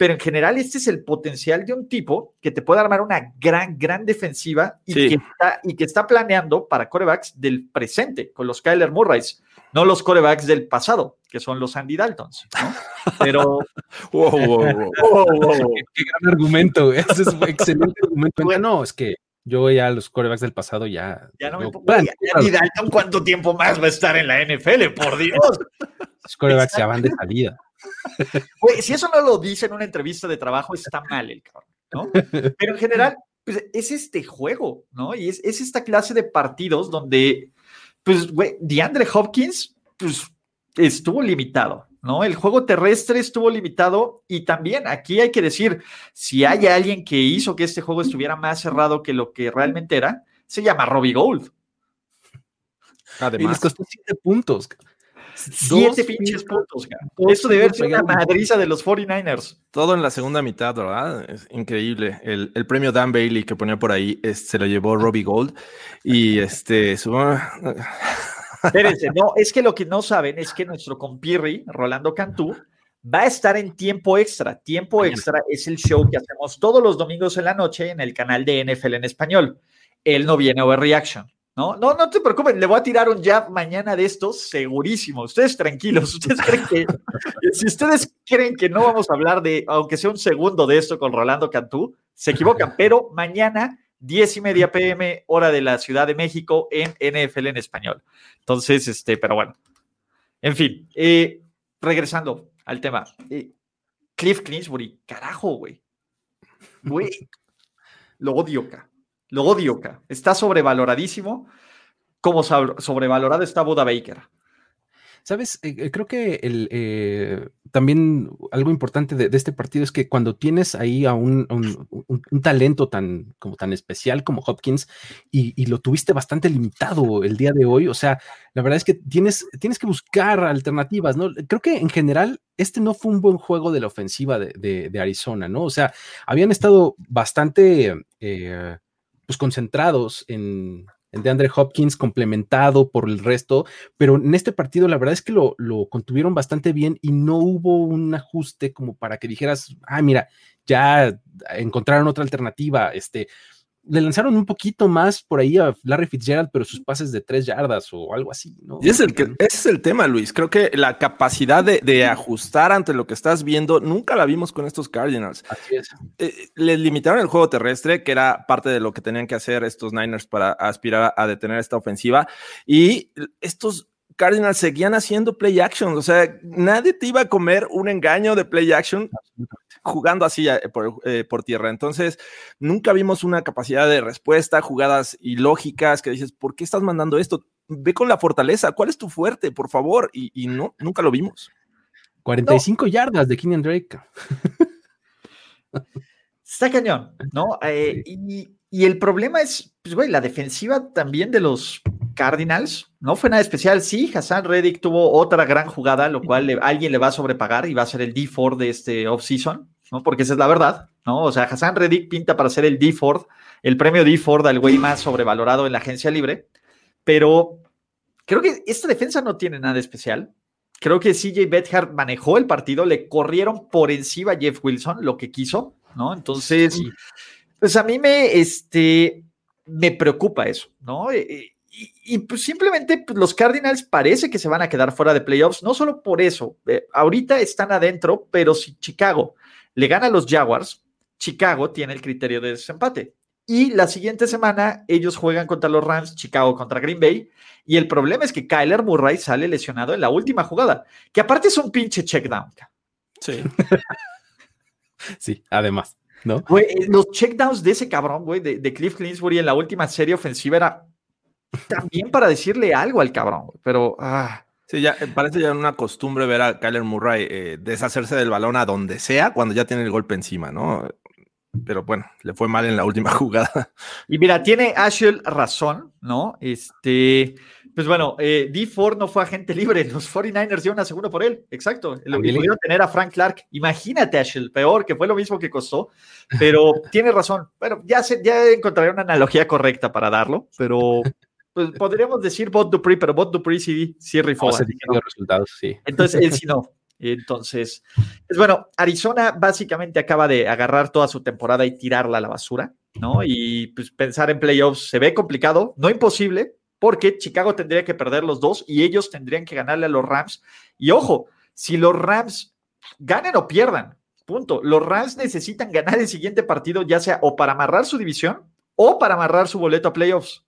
pero en general este es el potencial de un tipo que te puede armar una gran, gran defensiva y, que, está, y que está planeando para corebacks del presente, con los Kyler Murrays, no los corebacks del pasado, que son los Andy Daltons, ¿no? Pero... wow, wow, wow, qué, gran argumento, ese es un excelente argumento. no, es que yo ya los corebacks del pasado ya... Ya no me Andy Dalton, ¿cuánto tiempo más va a estar en la NFL? Por Dios. Los corebacks ya van de salida si eso no lo dice en una entrevista de trabajo, está mal el cabrón, ¿no? Pero en general, pues es este juego, ¿no? Y es, esta clase de partidos donde, pues, güey, DeAndre Hopkins, pues, estuvo limitado, ¿no? El juego terrestre estuvo limitado y también aquí hay que decir, si hay alguien que hizo que este juego estuviera más cerrado que lo que realmente era, se llama Robbie Gold. Además, y costó siete puntos. Siete pinches puntos, Eso debe ser una madriza de los 49ers. Todo en la segunda mitad, ¿verdad? Es increíble. El, premio Dan Bailey que ponía por ahí se lo llevó Robbie Gold. Y este. Espérense, no, es que lo que no saben es que nuestro compirri, Rolando Cantú, va a estar en tiempo extra. Tiempo extra es el show que hacemos todos los domingos en la noche en el canal de NFL en español. Él no viene a Overreaction. ¿No? No, no te preocupes, le voy a tirar un jab mañana de estos, segurísimo. Ustedes tranquilos, ustedes creen que, si ustedes creen que no vamos a hablar de, aunque sea un segundo de esto con Rolando Cantú, se equivocan, pero mañana, 10 y media pm, hora de la Ciudad de México, en NFL en español. Entonces, este, pero bueno. En fin, eh, regresando al tema. Eh, Cliff Clinsbury, carajo, güey. Güey, lo odio, acá. Lo odio. Está sobrevaloradísimo. Como sobrevalorado está Buda Baker. Sabes, eh, eh, creo que el, eh, también algo importante de, este partido es que cuando tienes ahí a un, talento tan, como tan especial como Hopkins y, lo tuviste bastante limitado el día de hoy, o sea, la verdad es que tienes, tienes que buscar alternativas, ¿no? Creo que en general este no fue un buen juego de la ofensiva de, Arizona, ¿no? O sea, habían estado bastante pues concentrados en, de Andre Hopkins complementado por el resto, pero en este partido la verdad es que lo, lo, contuvieron bastante bien y no hubo un ajuste como para que dijeras, ah, mira, ya encontraron otra alternativa, este, le lanzaron un poquito más por ahí a Larry Fitzgerald, pero sus pases de tres yardas o algo así, ¿no? Y es el que, ese es el tema, Luis. Creo que la capacidad de, ajustar ante lo que estás viendo nunca la vimos con estos Cardinals. Así es. Eh, les limitaron el juego terrestre, que era parte de lo que tenían que hacer estos Niners para aspirar a detener esta ofensiva. Y estos Cardinals seguían haciendo play action. O sea, nadie te iba a comer un engaño de play action jugando así eh, eh, por, tierra. Entonces, nunca vimos una capacidad de respuesta, jugadas ilógicas que dices, ¿por qué estás mandando esto? Ve con la fortaleza, ¿cuál es tu fuerte, por favor? Y, no, nunca lo vimos. 45 yardas de Kenyan Drake. Está cañón, ¿no? Eh, y, y, el problema es, pues, güey, la defensiva también de los Cardinals no fue nada especial. Sí, Hassan Reddick tuvo otra gran jugada, lo cual alguien le va a sobrepagar y va a ser el D4 de este offseason, ¿no? Porque esa es la verdad, ¿no? O sea, Hassan Reddick pinta para ser el D Ford, el premio D Ford al güey más sobrevalorado en la agencia libre, pero creo que esta defensa no tiene nada especial. Creo que CJ Bethard manejó el partido, le corrieron por encima a Jeff Wilson lo que quiso, ¿no? Entonces, pues a mí me, este, me preocupa eso, ¿no? Eh, y, pues simplemente pues, los Cardinals parece que se van a quedar fuera de playoffs, no solo por eso, eh, ahorita están adentro, pero si Chicago le gana a los Jaguars, Chicago tiene el criterio de desempate. Y la siguiente semana ellos juegan contra los Rams, Chicago contra Green Bay. Y el problema es que Kyler Murray sale lesionado en la última jugada, que aparte es un pinche checkdown. Sí. sí, además, ¿no? Eh, los checkdowns de ese cabrón, güey, de, de Cliff Clinsbury en la última serie ofensiva era también para decirle algo al cabrón, pero... Ah. Sí, ya eh, parece ya una costumbre ver a Kyler Murray eh, deshacerse del balón a donde sea cuando ya tiene el golpe encima, ¿no? Pero bueno, le fue mal en la última jugada. Y mira, tiene Ashel razón, ¿no? Este, pues bueno, eh, D. Ford no fue agente libre, los 49ers dieron una segunda por él, exacto. Lo pudieron tener a Frank Clark. Imagínate, Ashel, peor, que fue lo mismo que costó, pero tiene razón. Bueno, ya, se, ya encontraré una analogía correcta para darlo, pero pues podríamos decir Bot Dupree, pero Bot Dupree sí, sí rifó. resultados, sí. Entonces, él sí no. Entonces, pues bueno, Arizona básicamente acaba de agarrar toda su temporada y tirarla a la basura, ¿no? Y pues pensar en playoffs se ve complicado, no imposible, porque Chicago tendría que perder los dos y ellos tendrían que ganarle a los Rams. Y ojo, si los Rams ganen o pierdan, punto. Los Rams necesitan ganar el siguiente partido, ya sea o para amarrar su división o para amarrar su boleto a playoffs.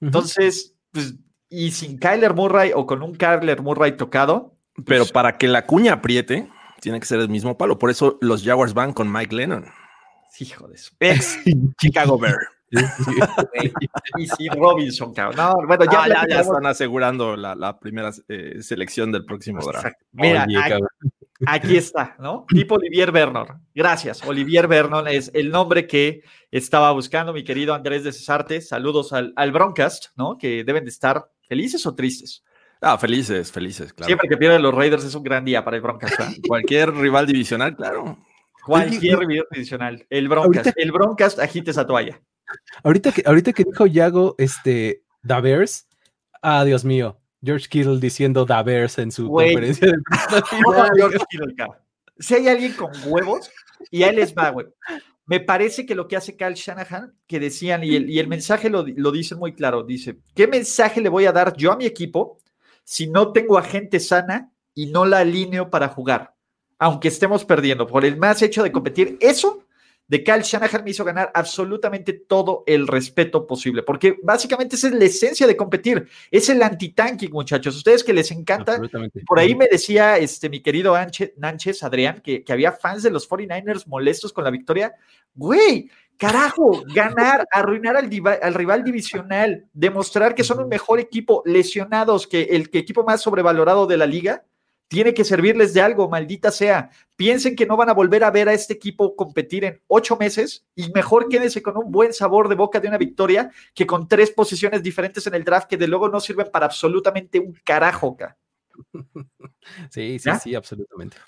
Entonces, pues, y sin Kyler Murray o con un Kyler Murray tocado. Pero pues, para que la cuña apriete, tiene que ser el mismo palo. Por eso los Jaguars van con Mike Lennon. Hijo de su ex Chicago Bear. y si Robinson, No, bueno, ya, ah, ya, están asegurando la, primera eh, selección del próximo draft. Mira, aquí, está, ¿no? Tipo Olivier Vernon. Gracias. Olivier Vernon es el nombre que estaba buscando mi querido Andrés de Cesarte. Saludos al, al Broncast, ¿no? Que deben de estar felices o tristes. Ah, felices, felices, claro. Siempre que pierden los Raiders es un gran día para el Broncast. Cualquier rival divisional, claro. Cualquier rival divisional. El Broncast, el Broncast agite esa toalla. Ahorita que, ahorita que dijo Yago, este, Davers, ah, Dios mío, George Kittle diciendo Davers en su conferencia de George Kittle, Si hay alguien con huevos, y ahí les va, güey. Me parece que lo que hace Kyle Shanahan, que decían, y el, y el mensaje lo, lo dicen muy claro, dice, ¿qué mensaje le voy a dar yo a mi equipo si no tengo a gente sana y no la alineo para jugar? Aunque estemos perdiendo, por el más hecho de competir, eso de Kyle Shanahan me hizo ganar absolutamente todo el respeto posible, porque básicamente esa es la esencia de competir, es el anti-tanking, muchachos. Ustedes que les encanta, por ahí me decía este mi querido Nánchez, Adrián, que, que había fans de los 49ers molestos con la victoria. Güey, carajo, ganar, arruinar al, al, rival divisional, demostrar que son un mejor equipo, lesionados que el que equipo más sobrevalorado de la liga tiene que servirles de algo, maldita sea. Piensen que no van a volver a ver a este equipo competir en ocho meses y mejor quédense con un buen sabor de boca de una victoria que con tres posiciones diferentes en el draft que de luego no sirven para absolutamente un carajo. Sí, sí, sí, absolutamente.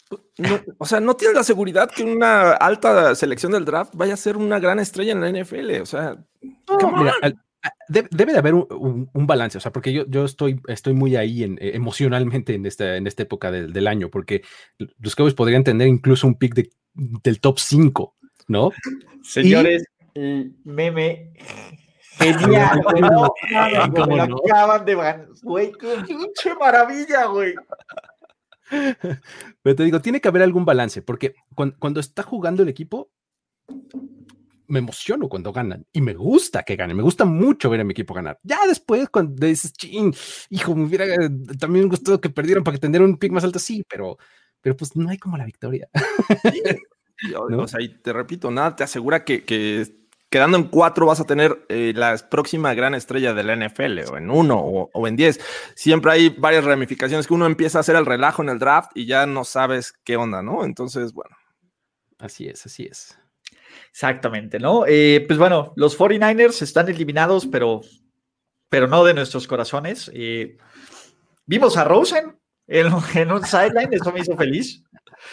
o sea, no tienes la seguridad que una alta selección del draft vaya a ser una gran estrella en la NFL. O sea, mira, Ah, debe, de haber un, balance, o sea, porque yo, yo estoy, estoy muy ahí en, eh, emocionalmente en esta, en esta época del, año, porque los Cowboys podrían tener incluso un pick del top 5, ¿no? Señores, el meme genial, güey. acaban de güey, qué pinche maravilla, güey. Pero te digo, tiene que haber algún balance, porque cuando, está jugando el equipo, me emociono cuando ganan y me gusta que ganen, me gusta mucho ver a mi equipo ganar. Ya después, cuando dices, ching, hijo, me hubiera también gustado que perdieran para que tener un pick más alto, sí, pero, pero pues no hay como la victoria. O sea, y te repito, nada te asegura que, quedando en cuatro vas a tener eh, la próxima gran estrella de la NFL, o en uno, o, en diez. Siempre hay varias ramificaciones que uno empieza a hacer el relajo en el draft y ya no sabes qué onda, ¿no? Entonces, bueno. Así es, así es. Exactamente, ¿no? Eh, pues bueno, los 49ers están eliminados, pero, pero no de nuestros corazones. Eh, vimos a Rosen en, en un sideline, eso me hizo feliz.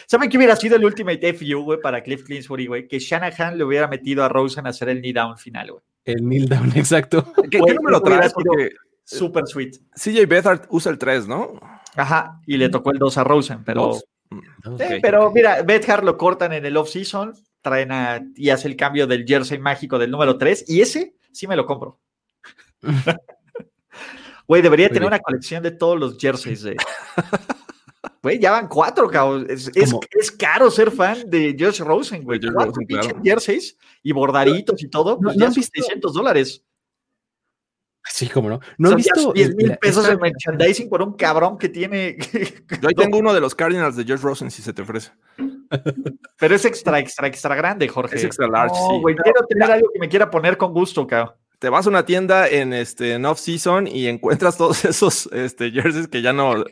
¿Saben qué hubiera sido el Ultimate FU, güey, para Cliff Clinsbury, güey? Que Shanahan le hubiera metido a Rosen a hacer el knee down final, güey. El kneel down, exacto. ¿Qué, ¿qué número traes? Porque super sweet. CJ Beathard usa el 3, ¿no? Ajá, y le tocó el 2 a Rosen, pero... pero mira, Beathard lo cortan en el off-season, traen a, y hace el cambio del jersey mágico del número 3, y ese sí me lo compro. Güey, debería tener una colección de todos los jerseys de... Güey, ya van cuatro, cabrón. Es, es, caro ser fan de Josh Rosen, güey. Cuatro Rosen, jerseys y bordaditos y todo. Pues no, ya 600 dólares. Sí, como no. No he visto. 10 mil pesos de merchandising por un cabrón que tiene. Yo ahí tengo uno de los Cardinals de Josh Rosen, si se te ofrece. Pero es extra, extra, extra grande, Jorge. Es extra large, sí. Güey, quiero tener algo que me quiera poner con gusto, cabrón te vas a una tienda en este off-season y encuentras todos esos este, jerseys que ya no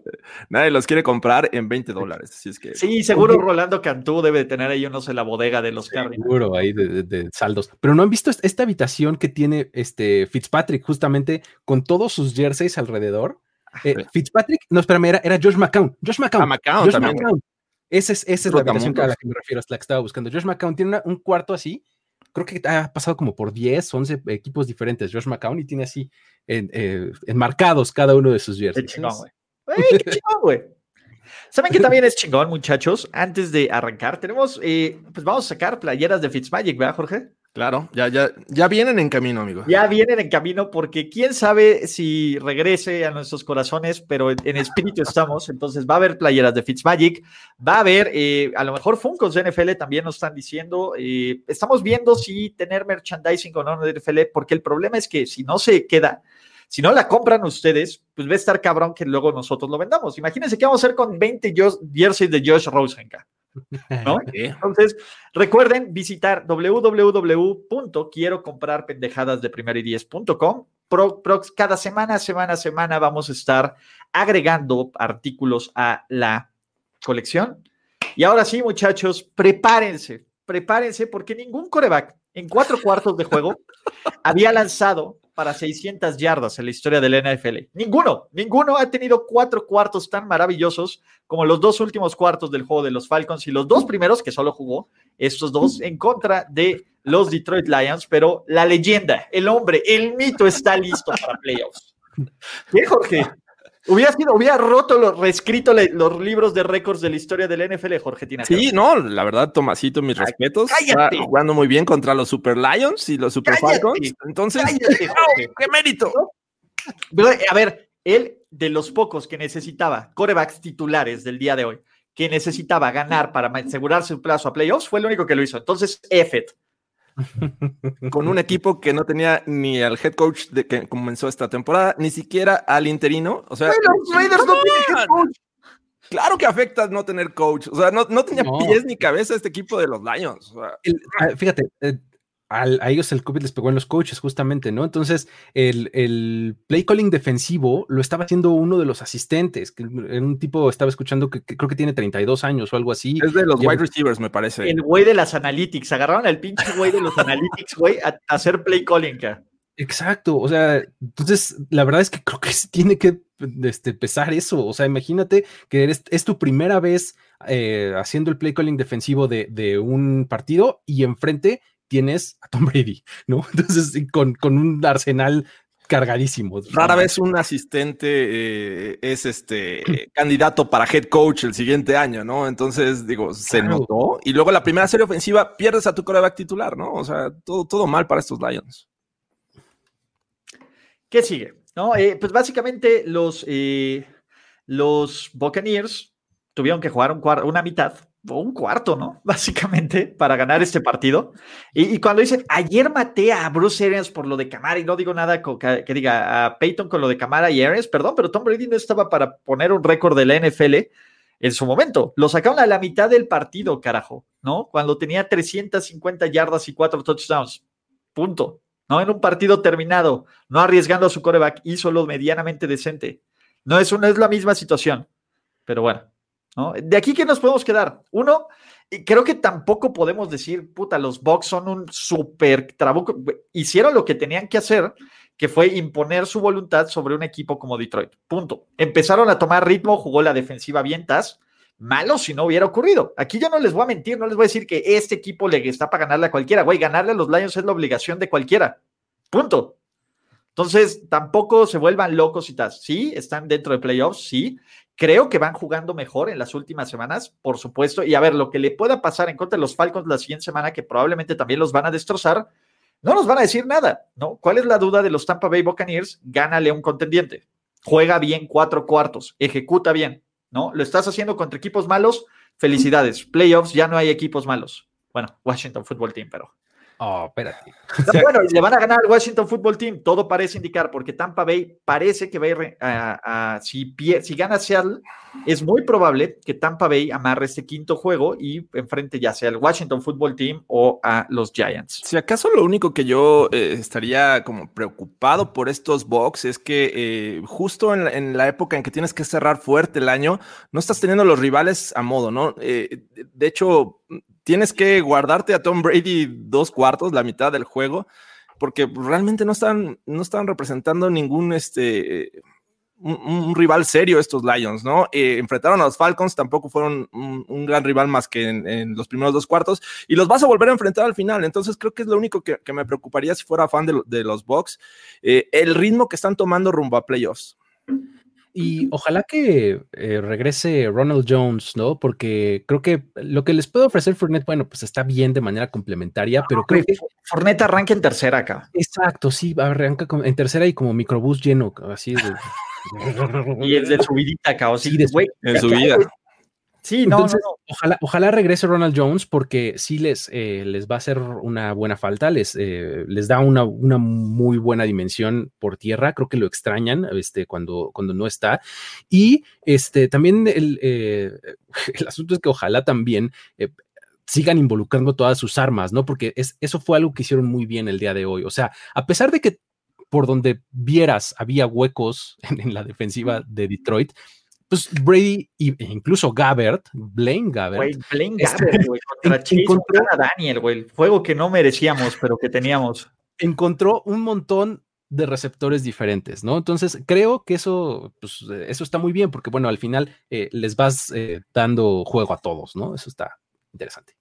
nadie los quiere comprar en 20 dólares. es que... Sí, seguro Rolando Cantú debe de tener ahí, no sé, la bodega de los Cardinals. Seguro ahí de, saldos. Pero no han visto esta habitación que tiene este Fitzpatrick justamente con todos sus jerseys alrededor. Eh, Fitzpatrick, no, espérame, era, era Josh McCown. Josh McCown. Ah, McCown también. Esa es, esa es la habitación a la que me refiero, es la que estaba buscando. Josh McCown tiene un cuarto así creo que ha pasado como por 10, 11 equipos diferentes. Josh McCown y tiene así eh, enmarcados cada uno de sus jerseys. Qué chingón, güey. qué chingón, güey. ¿Saben qué también es chingón, muchachos? Antes de arrancar, tenemos, eh, pues vamos a sacar playeras de Fitzmagic, ¿verdad, Jorge? Claro, ya, ya, ya vienen en camino, amigo. Ya vienen en camino porque quién sabe si regrese a nuestros corazones, pero en, espíritu estamos. Entonces va a haber playeras de Fitzmagic, va a haber, eh, a lo mejor Funkos de NFL también nos están diciendo. Eh, estamos viendo si tener merchandising o no de NFL, porque el problema es que si no se queda, si no la compran ustedes, pues va a estar cabrón que luego nosotros lo vendamos. Imagínense qué vamos a hacer con 20 jerseys de Josh Rosenka. ¿No? Entonces, recuerden visitar www.quierocomprarpendejadasdeprimero Cada semana, semana, semana vamos a estar agregando artículos a la colección. Y ahora sí, muchachos, prepárense, prepárense porque ningún coreback en cuatro cuartos de juego había lanzado para 600 yardas en la historia del NFL. Ninguno, ninguno ha tenido cuatro cuartos tan maravillosos como los dos últimos cuartos del juego de los Falcons y los dos primeros que solo jugó, estos dos en contra de los Detroit Lions, pero la leyenda, el hombre, el mito está listo para playoffs. ¿Qué, Jorge? Hubiera sido, hubiera roto, lo, reescrito los libros de récords de la historia del NFL, Jorge Tina. Sí, no, la verdad, Tomasito, mis respetos. Está jugando muy bien contra los Super Lions y los Super Falcons. Entonces, ¡qué mérito! a ver, él de los pocos que necesitaba, corebacks titulares del día de hoy, que necesitaba ganar para asegurarse un plazo a playoffs, fue el único que lo hizo. Entonces, Effet con un equipo que no tenía ni al head coach de que comenzó esta temporada, ni siquiera al interino. O sea, Claro que afecta no tener coach. O sea, no, tenía pies ni cabeza este equipo de los Lions. Ah, fíjate, eh, a ellos el COVID les pegó en los coaches, justamente, ¿no? Entonces, el, play calling defensivo lo estaba haciendo uno de los asistentes, que en un tipo estaba escuchando que, creo que tiene 32 años o algo así. Es de los wide receivers, me parece. El güey de las analytics, agarraron al pinche güey de los analytics, güey, a, hacer play calling, Exacto, o sea, entonces la verdad es que creo que tiene que este, pesar eso, o sea, imagínate que eres, es tu primera vez eh, haciendo el play calling defensivo de, de un partido y enfrente tienes a Tom Brady, ¿no? Entonces, con, con un arsenal cargadísimo. Rara vez un asistente eh, es este candidato para head coach el siguiente año, ¿no? Entonces, digo, se notó. Y luego la primera serie ofensiva pierdes a tu coreback titular, ¿no? O sea, todo, todo mal para estos Lions. ¿Qué sigue? No, eh, pues básicamente los, eh, los Buccaneers tuvieron que jugar un una mitad un cuarto, ¿no? Básicamente, para ganar este partido. Y, cuando dicen, ayer maté a Bruce Arians por lo de Camara, y no digo nada que, diga a Peyton con lo de Camara y Arians, perdón, pero Tom Brady no estaba para poner un récord de la NFL en su momento. Lo sacaron a la mitad del partido, carajo, ¿no? Cuando tenía 350 yardas y cuatro touchdowns. Punto. ¿no? En un partido terminado, no arriesgando a su coreback, hizo lo medianamente decente. No es, una, es la misma situación, pero bueno, De aquí que nos podemos quedar. Uno, creo que tampoco podemos decir, puta, los Bucks son un súper trabuco. Hicieron lo que tenían que hacer, que fue imponer su voluntad sobre un equipo como Detroit. Punto. Empezaron a tomar ritmo, jugó la defensiva vientas. Malo si no hubiera ocurrido. Aquí yo no les voy a mentir, no les voy a decir que este equipo le está para ganarle a cualquiera. Güey, ganarle a los Lions es la obligación de cualquiera. Punto. Entonces, tampoco se vuelvan locos y tal. Sí, están dentro de playoffs, sí. Creo que van jugando mejor en las últimas semanas, por supuesto. Y a ver, lo que le pueda pasar en contra de los Falcons la siguiente semana, que probablemente también los van a destrozar, no nos van a decir nada, ¿no? ¿Cuál es la duda de los Tampa Bay Buccaneers? Gánale un contendiente. Juega bien cuatro cuartos, ejecuta bien, ¿no? Lo estás haciendo contra equipos malos, felicidades. Playoffs, ya no hay equipos malos. Bueno, Washington Football Team, pero Oh, espérate. bueno, le van a ganar al Washington Football Team, todo parece indicar, porque Tampa Bay parece que va a ir a, si, si gana Seattle, es muy probable que Tampa Bay amarre este quinto juego y enfrente ya sea al Washington Football Team o a los Giants. Si acaso lo único que yo eh, estaría como preocupado por estos Bucks es que eh, justo en la, época en que tienes que cerrar fuerte el año, no estás teniendo los rivales a modo, ¿no? Eh, de hecho, tienes que guardarte a Tom Brady dos cuartos, la mitad del juego, porque realmente no están, no están representando ningún este. Un, rival serio estos Lions, ¿no? Eh, enfrentaron a los Falcons, tampoco fueron un, gran rival más que en, los primeros dos cuartos, y los vas a volver a enfrentar al final, entonces creo que es lo único que, me preocuparía si fuera fan de, los Bucks, eh, el ritmo que están tomando rumbo a playoffs. Y ojalá que eh, regrese Ronald Jones, ¿no? Porque creo que lo que les puede ofrecer Fournette, bueno, pues está bien de manera complementaria, pero creo que. Fournette arranca en tercera acá. Exacto, sí, arranca en tercera y como microbús lleno, así de. y es de subidita acá, o sí, de, en subida. Sí, no, Ojalá, ojalá regrese Ronald Jones porque sí les, eh, les va a hacer una buena falta, les, eh, les da una, una, muy buena dimensión por tierra, creo que lo extrañan este, cuando, cuando no está. Y este, también el, eh, el asunto es que ojalá también sigan involucrando todas sus armas, ¿no? Porque es, eso fue algo que hicieron muy bien el día de hoy. O sea, a pesar de que por donde vieras había huecos en la defensiva de Detroit, pues Brady e incluso Gabbert, Blaine Gabbert. Güey, Blaine este, Gabbert, güey, contra Chase, encontró a Daniel, güey, el juego que no merecíamos, pero que teníamos. Encontró un montón de receptores diferentes, ¿no? Entonces, creo que eso, pues, eso está muy bien, porque bueno, al final eh, les vas eh, dando juego a todos, ¿no? Eso está interesante.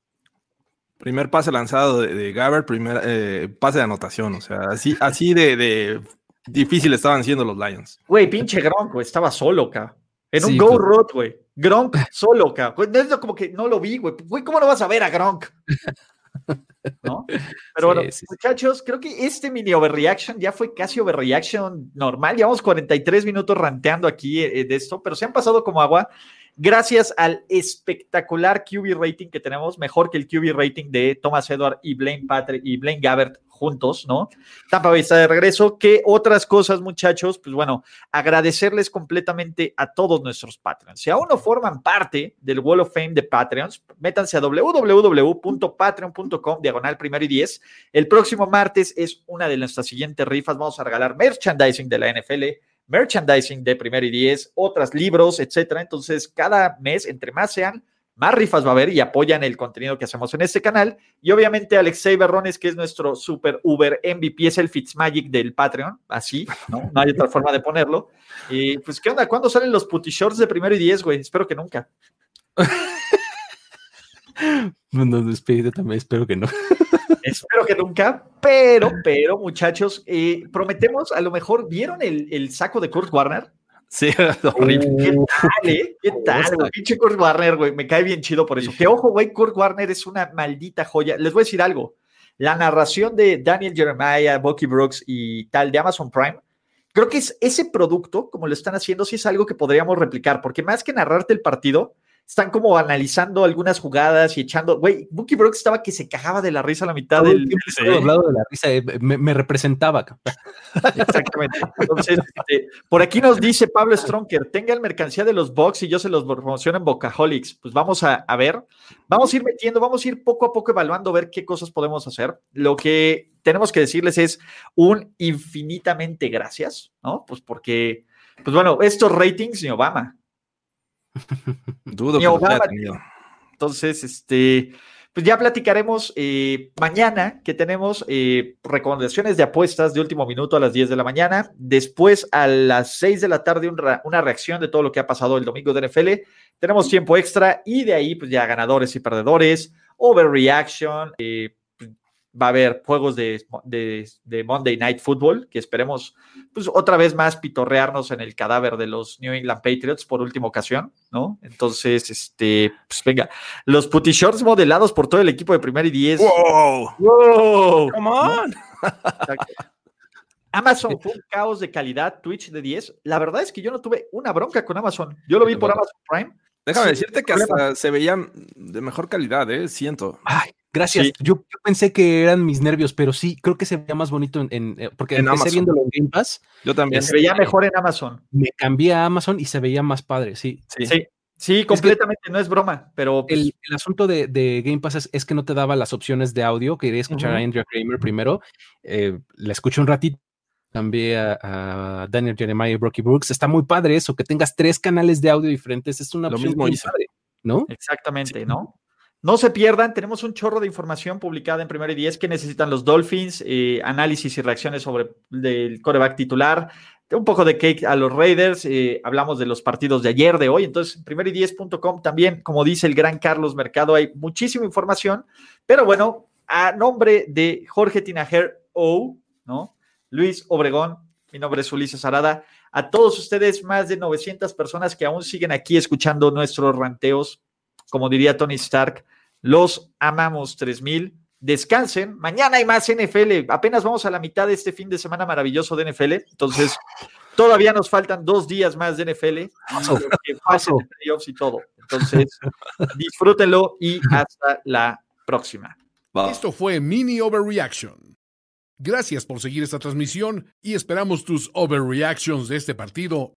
Primer pase lanzado de, Gabbert, primer eh, pase de anotación, o sea, así, así de, de difícil estaban siendo los Lions. Güey, pinche Gronk, estaba solo, acá. En un Go Road, güey. Gronk solo, cabrón. Es como que no lo vi, güey. Güey, ¿cómo no vas a ver a Gronk? ¿No? Pero bueno, muchachos, creo que este mini overreaction ya fue casi overreaction normal. Llevamos 43 minutos ranteando aquí eh, de esto, pero se han pasado como agua gracias al espectacular QB rating que tenemos, mejor que el QB rating de Thomas Edward y Blaine Patrick y Blaine Gabbert juntos, ¿no? Tampa Bay de regreso. ¿Qué otras cosas, muchachos? Pues bueno, agradecerles completamente a todos nuestros Patreons. Si aún no forman parte del Wall of Fame de Patreons, métanse a www.patreon.com, diagonal primero y diez. El próximo martes es una de nuestras siguientes rifas. Vamos a regalar merchandising de la NFL merchandising de primero y diez, otros libros, etcétera. Entonces, cada mes, entre más sean, más rifas va a haber y apoyan el contenido que hacemos en este canal. Y obviamente Alexei Berrones, que es nuestro super Uber MVP, es el Fitzmagic del Patreon, así, ¿no? Hay otra forma de ponerlo. Y pues, ¿qué onda? ¿Cuándo salen los putty shorts de primero y diez, güey? Espero que nunca. Bueno, despedido también, espero que no. Espero que nunca, pero, pero, muchachos, eh, prometemos, a lo mejor, ¿vieron el, el saco de Kurt Warner? Sí, horrible. ¿Qué tal, eh? ¿Qué tal, güey? Pinche Kurt Warner, güey. Me cae bien chido por eso. Que ojo, güey, Kurt Warner es una maldita joya. Les voy a decir algo. La narración de Daniel Jeremiah, Bucky Brooks y tal de Amazon Prime, creo que es ese producto, como lo están haciendo, sí es algo que podríamos replicar, porque más que narrarte el partido, están como analizando algunas jugadas y echando. Güey, Bucky Brooks estaba que se cagaba de la risa a la mitad del. de la risa, eh, me, representaba. Exactamente. Entonces, este, por aquí nos dice Pablo Stronker: tenga el mercancía de los box y yo se los promociono en Bocaholics. Pues vamos a, a ver, vamos a ir metiendo, vamos a ir poco a poco evaluando, ver qué cosas podemos hacer. Lo que tenemos que decirles es un infinitamente gracias, ¿no? Pues porque, pues bueno, estos ratings ni Obama, Dudo que Entonces, este, pues ya platicaremos eh, mañana que tenemos eh, recomendaciones de apuestas de último minuto a las 10 de la mañana. Después a las 6 de la tarde una reacción de todo lo que ha pasado el domingo de NFL. Tenemos tiempo extra y de ahí pues ya ganadores y perdedores, overreaction, eh, va a haber juegos de, Monday Night Football, que esperemos, pues otra vez más pitorrearnos en el cadáver de los New England Patriots por última ocasión, ¿no? Entonces, este, pues venga, los putty shorts modelados por todo el equipo de primer y diez. ¡Wow! ¡Wow! ¡Come on! Amazon fue un caos de calidad, Twitch de 10. La verdad es que yo no tuve una bronca con Amazon. Yo lo vi por Amazon Prime. Déjame decirte que hasta se veían de mejor calidad, ¿eh? Siento. Ay, Gracias. Yo, pensé que eran mis nervios, pero sí, creo que se veía más bonito en, eh, porque en empecé viendo en Game Pass. Yo también. Se veía mejor en Amazon. Me cambié a Amazon y se veía más padre, sí. Sí, sí, completamente, no es broma, pero... Pues el, asunto de, Game Pass es, que no te daba las opciones de audio, quería escuchar a Andrea Kramer primero, eh, la escuché un ratito, cambié a, Daniel Jeremiah y Brocky Brooks, está muy padre eso, que tengas tres canales de audio diferentes, es una Lo opción mismo muy padre, ¿no? Exactamente, ¿no? No se pierdan, tenemos un chorro de información publicada en Primero y Diez que necesitan los Dolphins, eh, análisis y reacciones sobre el coreback titular, un poco de cake a los Raiders, eh, hablamos de los partidos de ayer, de hoy, entonces primero y diez.com también, como dice el gran Carlos Mercado, hay muchísima información, pero bueno, a nombre de Jorge Tinajer O, ¿no? Luis Obregón, mi nombre es Ulises Arada, a todos ustedes, más de 900 personas que aún siguen aquí escuchando nuestros ranteos, como diría Tony Stark, los amamos 3000. Descansen. Mañana hay más NFL. Apenas vamos a la mitad de este fin de semana maravilloso de NFL. Entonces, todavía nos faltan dos días más de NFL. y todo. Entonces, disfrútenlo y hasta la próxima. Esto fue Mini Overreaction. Gracias por seguir esta transmisión y esperamos tus overreactions de este partido